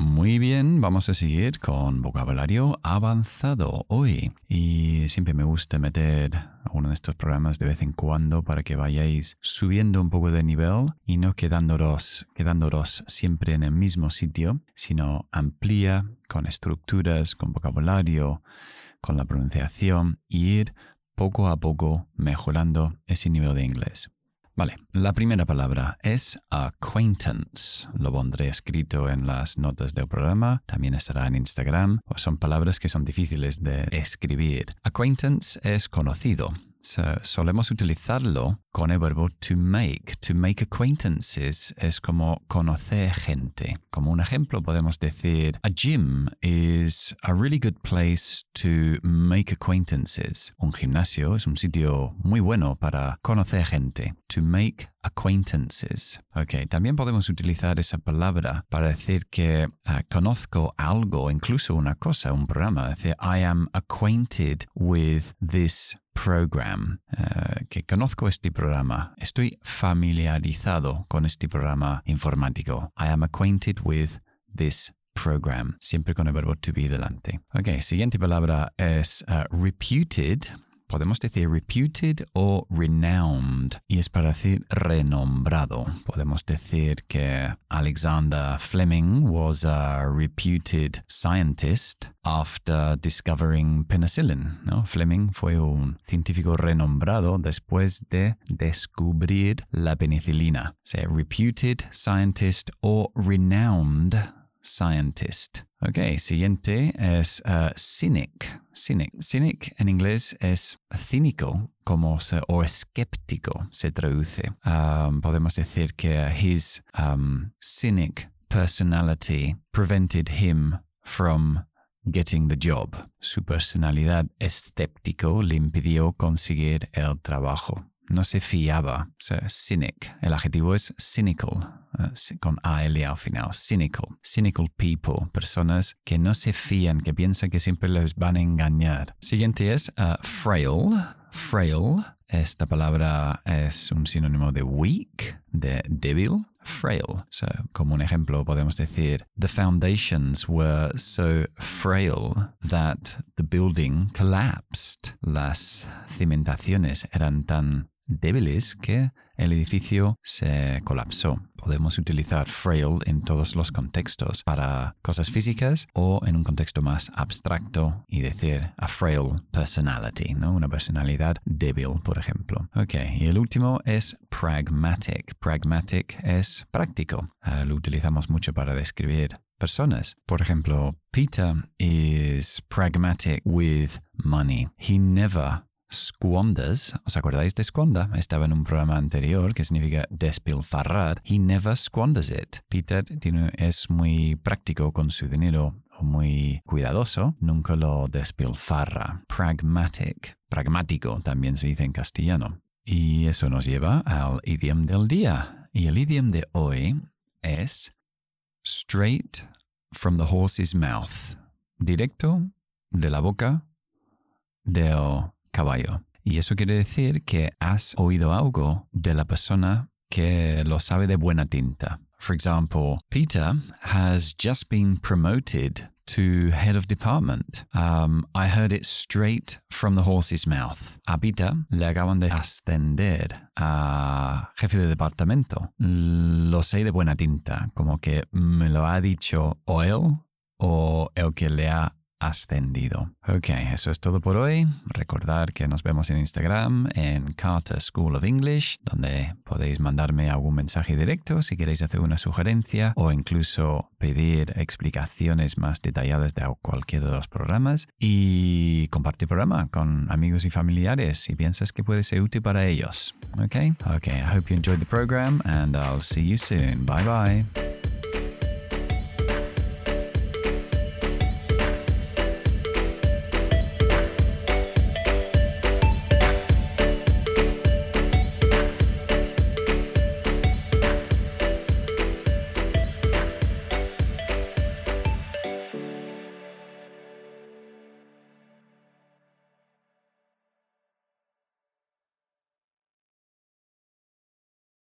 Muy bien, vamos a seguir con vocabulario avanzado hoy. Y siempre me gusta meter uno de estos programas de vez en cuando para que vayáis subiendo un poco de nivel y no quedándonos, quedándonos siempre en el mismo sitio, sino amplía con estructuras, con vocabulario, con la pronunciación y ir poco a poco mejorando ese nivel de inglés. Vale, la primera palabra es acquaintance. Lo pondré escrito en las notas del programa, también estará en Instagram. Son palabras que son difíciles de escribir. Acquaintance es conocido. Solemos utilizarlo con el verbo to make. To make acquaintances es como conocer gente. Como un ejemplo podemos decir, a gym is a really good place to make acquaintances. Un gimnasio es un sitio muy bueno para conocer gente. To make acquaintances. Ok, también podemos utilizar esa palabra para decir que ah, conozco algo, incluso una cosa, un programa. Decir, I am acquainted with this program, uh, que conozco este programa, estoy familiarizado con este programa informático. I am acquainted with this program, siempre con el verbo to be delante. Ok, siguiente palabra es uh, reputed podemos decir reputed o renowned es para decir renombrado. Podemos decir que Alexander Fleming was a reputed scientist after discovering penicillin. Fleming fue un científico renombrado después de descubrir la penicilina. Sea reputed scientist o renowned scientist. Ok, siguiente es uh, cynic. Cynic. Cynic en inglés es cínico como se, o escéptico se traduce. Um, podemos decir que his um, cynic personality prevented him from getting the job. Su personalidad escéptico le impidió conseguir el trabajo no se fiaba. So, cynic. El adjetivo es cynical, uh, con AL al final. Cynical. Cynical people. Personas que no se fían, que piensan que siempre les van a engañar. Siguiente es uh, frail. Frail. Esta palabra es un sinónimo de weak, de débil. Frail. So, como un ejemplo, podemos decir: The foundations were so frail that the building collapsed. Las cimentaciones eran tan débiles que el edificio se colapsó. Podemos utilizar frail en todos los contextos, para cosas físicas o en un contexto más abstracto y decir a frail personality, ¿no? Una personalidad débil, por ejemplo. Ok, y el último es pragmatic. Pragmatic es práctico. Ah, lo utilizamos mucho para describir personas. Por ejemplo, Peter is pragmatic with money. He never squanders, ¿os acordáis de squander? Estaba en un programa anterior que significa despilfarrar. He never squanders it. Peter es muy práctico con su dinero, muy cuidadoso, nunca lo despilfarra. Pragmatic. Pragmático también se dice en castellano. Y eso nos lleva al idioma del día. Y el idioma de hoy es straight from the horse's mouth. Directo de la boca del caballo. Y eso quiere decir que has oído algo de la persona que lo sabe de buena tinta. For example, Peter has just been promoted to head of department. Um, I heard it straight from the horse's mouth. A Peter le acaban de ascender a jefe de departamento. Lo sé de buena tinta, como que me lo ha dicho él o el que le ha ascendido. Ok, eso es todo por hoy. Recordar que nos vemos en Instagram, en Carter School of English, donde podéis mandarme algún mensaje directo si queréis hacer una sugerencia o incluso pedir explicaciones más detalladas de cualquiera de los programas y compartir el programa con amigos y familiares si piensas que puede ser útil para ellos. Ok, ok, I hope you enjoyed the program and I'll see you soon. Bye bye.